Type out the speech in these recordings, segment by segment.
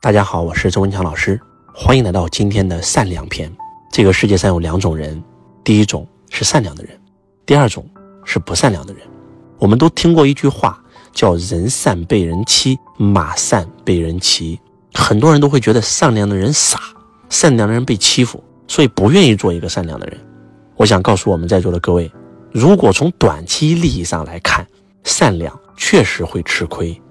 大家好，我是周文强老师，欢迎来到今天的善良篇。这个世界上有两种人，第一种是善良的人，第二种是不善良的人。我们都听过一句话，叫“人善被人欺，马善被人骑”。很多人都会觉得善良的人傻，善良的人被欺负，所以不愿意做一个善良的人。我想告诉我们在座的各位，如果从短期利益上来看，善良确实会吃亏，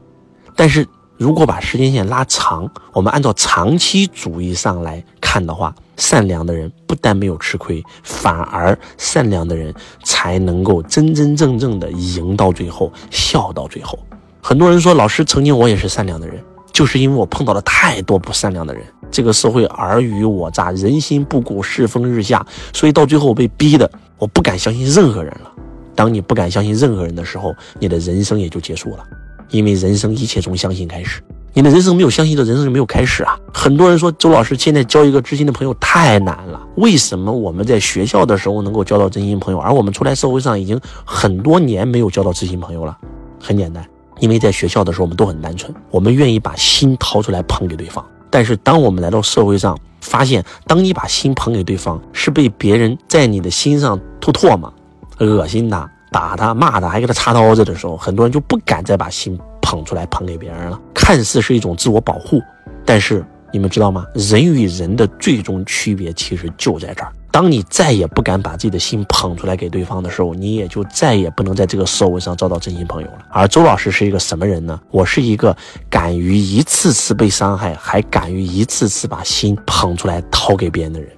但是。如果把时间线拉长，我们按照长期主义上来看的话，善良的人不但没有吃亏，反而善良的人才能够真真正正的赢到最后，笑到最后。很多人说，老师曾经我也是善良的人，就是因为我碰到了太多不善良的人，这个社会尔虞我诈，人心不古，世风日下，所以到最后我被逼的，我不敢相信任何人了。当你不敢相信任何人的时候，你的人生也就结束了。因为人生一切从相信开始，你的人生没有相信的人生就没有开始啊！很多人说周老师现在交一个知心的朋友太难了，为什么我们在学校的时候能够交到真心朋友，而我们出来社会上已经很多年没有交到知心朋友了？很简单，因为在学校的时候我们都很单纯，我们愿意把心掏出来捧给对方。但是当我们来到社会上，发现当你把心捧给对方，是被别人在你的心上吐唾沫，恶心他。打他、骂他，还给他插刀子的时候，很多人就不敢再把心捧出来捧给别人了。看似是一种自我保护，但是你们知道吗？人与人的最终区别其实就在这儿。当你再也不敢把自己的心捧出来给对方的时候，你也就再也不能在这个社会上找到真心朋友了。而周老师是一个什么人呢？我是一个敢于一次次被伤害，还敢于一次次把心捧出来掏给别人的人。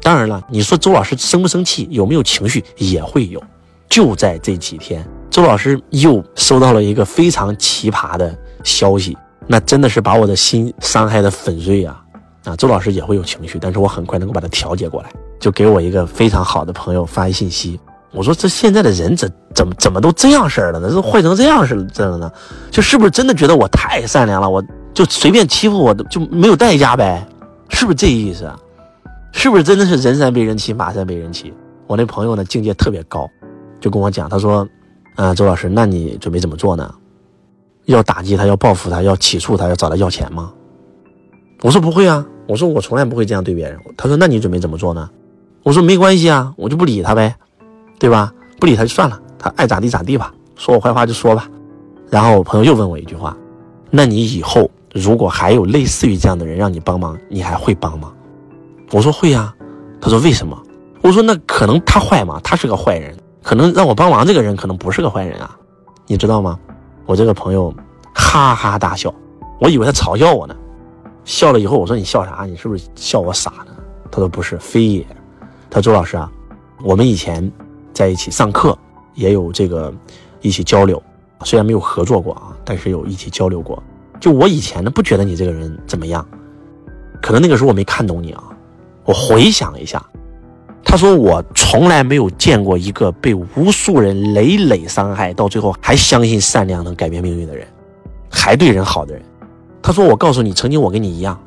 当然了，你说周老师生不生气，有没有情绪，也会有。就在这几天，周老师又收到了一个非常奇葩的消息，那真的是把我的心伤害的粉碎啊！啊，周老师也会有情绪，但是我很快能够把它调节过来，就给我一个非常好的朋友发一信息，我说这现在的人怎怎么怎么都这样式儿了呢？这坏成这样似的呢？就是不是真的觉得我太善良了？我就随便欺负我就没有代价呗？是不是这意思？啊？是不是真的是人善被人欺，马善被人骑？我那朋友呢，境界特别高。就跟我讲，他说：“啊，周老师，那你准备怎么做呢？要打击他，要报复他，要起诉他，要找他要钱吗？”我说：“不会啊，我说我从来不会这样对别人。”他说：“那你准备怎么做呢？”我说：“没关系啊，我就不理他呗，对吧？不理他就算了，他爱咋地咋地吧，说我坏话就说吧。”然后我朋友又问我一句话：“那你以后如果还有类似于这样的人让你帮忙，你还会帮吗？”我说：“会呀。”他说：“为什么？”我说：“那可能他坏嘛，他是个坏人。”可能让我帮忙这个人可能不是个坏人啊，你知道吗？我这个朋友哈哈大笑，我以为他嘲笑我呢。笑了以后，我说你笑啥？你是不是笑我傻呢？他说不是，非也。他说周老师啊，我们以前在一起上课，也有这个一起交流，虽然没有合作过啊，但是有一起交流过。就我以前呢，不觉得你这个人怎么样，可能那个时候我没看懂你啊。我回想一下。他说：“我从来没有见过一个被无数人累累伤害，到最后还相信善良能改变命运的人，还对人好的人。”他说：“我告诉你，曾经我跟你一样，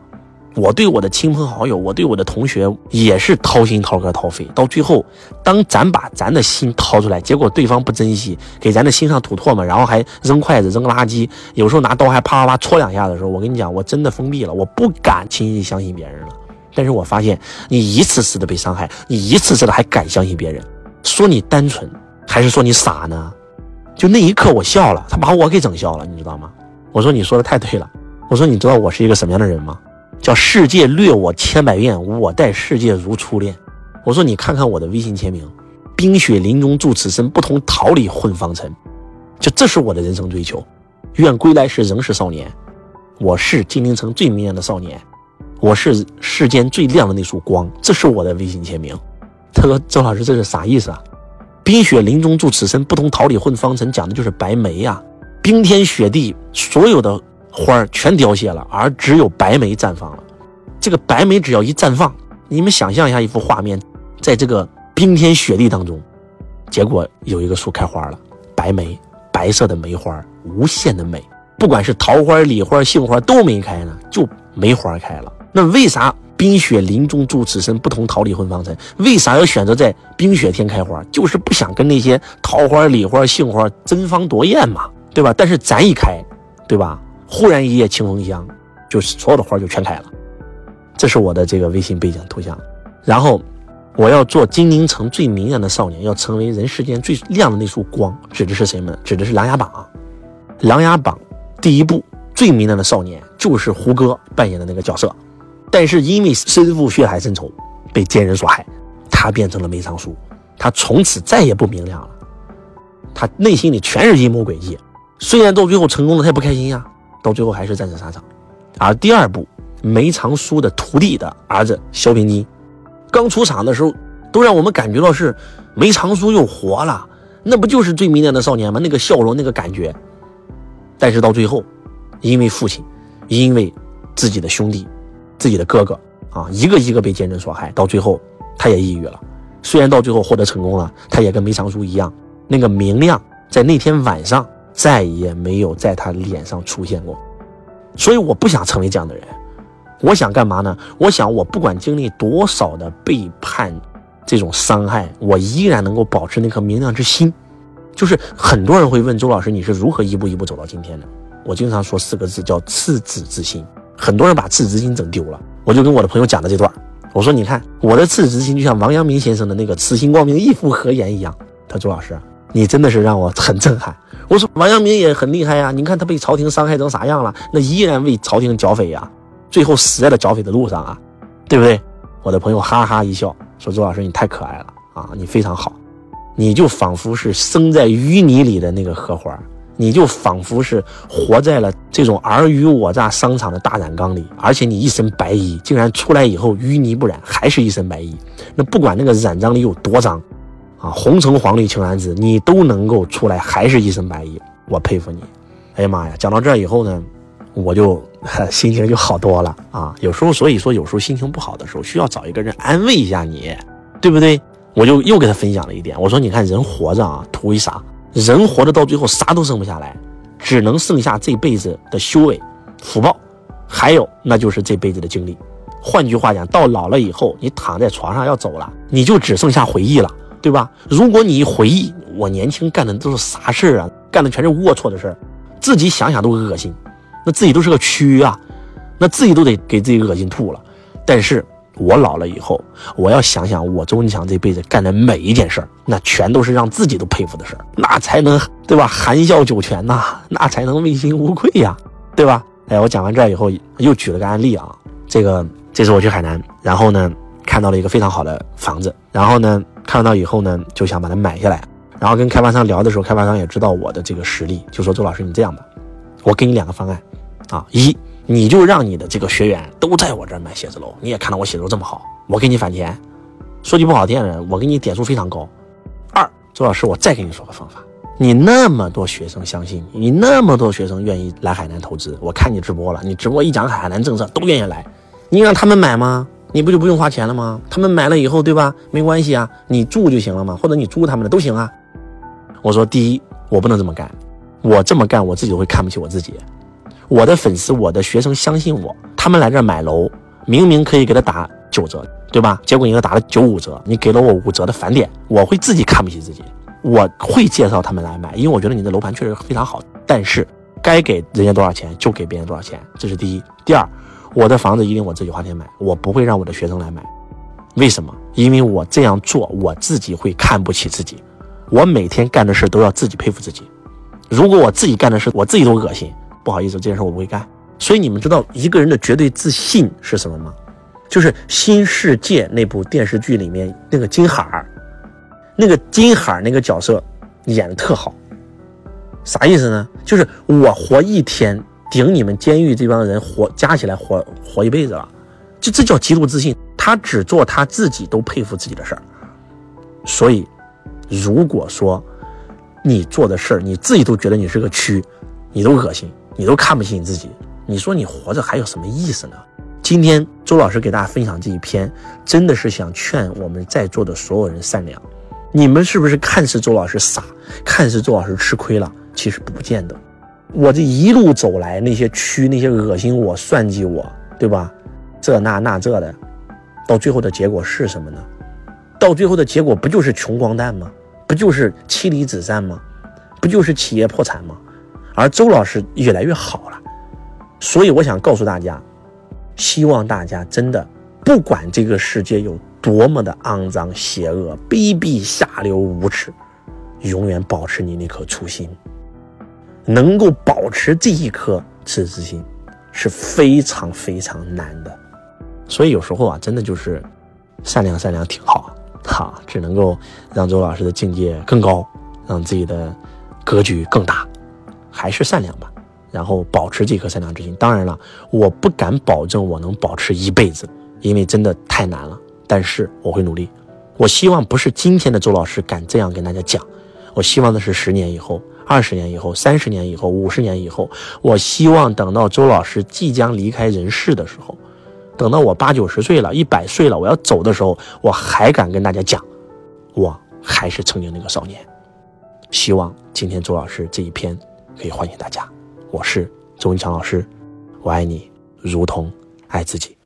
我对我的亲朋好友，我对我的同学也是掏心掏肝掏肺。到最后，当咱把咱的心掏出来，结果对方不珍惜，给咱的心上吐唾沫，然后还扔筷子、扔垃圾，有时候拿刀还啪啪啪戳两下的时候，我跟你讲，我真的封闭了，我不敢轻易相信别人了。”但是我发现你一次次的被伤害，你一次次的还敢相信别人，说你单纯还是说你傻呢？就那一刻我笑了，他把我给整笑了，你知道吗？我说你说的太对了，我说你知道我是一个什么样的人吗？叫世界虐我千百遍，我待世界如初恋。我说你看看我的微信签名，冰雪林中住此身，不同桃李混芳尘。就这是我的人生追求，愿归来时仍是少年。我是金陵城最明艳的少年。我是世间最亮的那束光，这是我的微信签名。他说：“周老师，这是啥意思啊？冰雪林中住此身，不同桃李混芳尘，讲的就是白梅呀。冰天雪地，所有的花儿全凋谢了，而只有白梅绽放了。这个白梅只要一绽放，你们想象一下一幅画面，在这个冰天雪地当中，结果有一个树开花了，白梅，白色的梅花，无限的美。不管是桃花、李花、杏花都没开呢，就梅花开了。”那为啥冰雪林中住此身，不同桃李混芳尘？为啥要选择在冰雪天开花？就是不想跟那些桃花、李花、杏花争芳夺艳嘛，对吧？但是咱一开，对吧？忽然一夜清风香，就是所有的花就全开了。这是我的这个微信背景图像。然后我要做金陵城最明亮的少年，要成为人世间最亮的那束光，指的是谁们？指的是《琅琊榜》。《琅琊榜》第一部最明亮的少年就是胡歌扮演的那个角色，但是因为身负血海深仇，被奸人所害，他变成了梅长苏，他从此再也不明亮了。他内心里全是阴谋诡计，虽然到最后成功了，他也不开心呀，到最后还是战死沙场。而第二部梅长苏的徒弟的儿子萧平金，刚出场的时候，都让我们感觉到是梅长苏又活了，那不就是最明亮的少年吗？那个笑容，那个感觉。但是到最后，因为父亲，因为自己的兄弟，自己的哥哥啊，一个一个被奸人所害，到最后他也抑郁了。虽然到最后获得成功了，他也跟梅长苏一样，那个明亮在那天晚上再也没有在他脸上出现过。所以我不想成为这样的人，我想干嘛呢？我想我不管经历多少的背叛，这种伤害，我依然能够保持那颗明亮之心。就是很多人会问周老师，你是如何一步一步走到今天的？我经常说四个字，叫赤子之心。很多人把赤子之心整丢了。我就跟我的朋友讲了这段，我说你看我的赤子之心，就像王阳明先生的那个此心光明，亦复何言一样。他说周老师，你真的是让我很震撼。我说王阳明也很厉害呀，你看他被朝廷伤害成啥样了，那依然为朝廷剿匪呀，最后死在了剿匪的路上啊，对不对？我的朋友哈哈一笑，说周老师你太可爱了啊，你非常好。你就仿佛是生在淤泥里的那个荷花，你就仿佛是活在了这种尔虞我诈商场的大染缸里，而且你一身白衣，竟然出来以后淤泥不染，还是一身白衣。那不管那个染缸里有多脏，啊，红橙黄绿青蓝紫，你都能够出来，还是一身白衣。我佩服你。哎呀妈呀，讲到这儿以后呢，我就 心情就好多了啊。有时候，所以说有时候心情不好的时候，需要找一个人安慰一下你，对不对？我就又给他分享了一点，我说：“你看人活着啊，图一啥？人活着到最后啥都剩不下来，只能剩下这辈子的修为、福报，还有那就是这辈子的经历。换句话讲，到老了以后，你躺在床上要走了，你就只剩下回忆了，对吧？如果你一回忆我年轻干的都是啥事儿啊，干的全是龌龊的事儿，自己想想都恶心，那自己都是个蛆啊，那自己都得给自己恶心吐了。但是。”我老了以后，我要想想我周文强这辈子干的每一件事儿，那全都是让自己都佩服的事儿，那才能对吧？含笑九泉呐，那才能问心无愧呀，对吧？哎，我讲完这以后，又举了个案例啊，这个这次我去海南，然后呢看到了一个非常好的房子，然后呢看到以后呢就想把它买下来，然后跟开发商聊的时候，开发商也知道我的这个实力，就说周老师你这样吧，我给你两个方案，啊一。你就让你的这个学员都在我这儿买写字楼，你也看到我写字楼这么好，我给你返钱。说句不好听的，我给你点数非常高。二，周老师，我再给你说个方法，你那么多学生相信你，你那么多学生愿意来海南投资，我看你直播了，你直播一讲海南政策都愿意来，你让他们买吗？你不就不用花钱了吗？他们买了以后，对吧？没关系啊，你住就行了嘛，或者你租他们的都行啊。我说第一，我不能这么干，我这么干我自己会看不起我自己。我的粉丝，我的学生相信我，他们来这儿买楼，明明可以给他打九折，对吧？结果你给他打了九五折，你给了我五折的返点，我会自己看不起自己，我会介绍他们来买，因为我觉得你的楼盘确实非常好。但是该给人家多少钱就给别人多少钱，这是第一。第二，我的房子一定我自己花钱买，我不会让我的学生来买。为什么？因为我这样做，我自己会看不起自己。我每天干的事都要自己佩服自己。如果我自己干的事，我自己都恶心。不好意思，这件事我不会干。所以你们知道一个人的绝对自信是什么吗？就是《新世界》那部电视剧里面那个金海儿，那个金海儿那个角色演的特好。啥意思呢？就是我活一天顶你们监狱这帮人活加起来活活一辈子了，就这叫极度自信。他只做他自己都佩服自己的事儿。所以，如果说你做的事儿你自己都觉得你是个蛆，你都恶心。你都看不起你自己，你说你活着还有什么意思呢？今天周老师给大家分享这一篇，真的是想劝我们在座的所有人善良。你们是不是看似周老师傻，看似周老师吃亏了？其实不见得。我这一路走来，那些蛆，那些恶心我、算计我，对吧？这那那这的，到最后的结果是什么呢？到最后的结果不就是穷光蛋吗？不就是妻离子散吗？不就是企业破产吗？而周老师越来越好了，所以我想告诉大家，希望大家真的不管这个世界有多么的肮脏、邪恶、卑鄙、下流、无耻，永远保持你那颗初心。能够保持这一颗赤子之心，是非常非常难的。所以有时候啊，真的就是善良善良挺好，哈，只能够让周老师的境界更高，让自己的格局更大，还是善良吧。然后保持这颗善良之心。当然了，我不敢保证我能保持一辈子，因为真的太难了。但是我会努力。我希望不是今天的周老师敢这样跟大家讲，我希望的是十年以后、二十年以后、三十年以后、五十年以后。我希望等到周老师即将离开人世的时候，等到我八九十岁了、一百岁了，我要走的时候，我还敢跟大家讲，我还是曾经那个少年。希望今天周老师这一篇可以欢迎大家。我是周文强老师，我爱你，如同爱自己。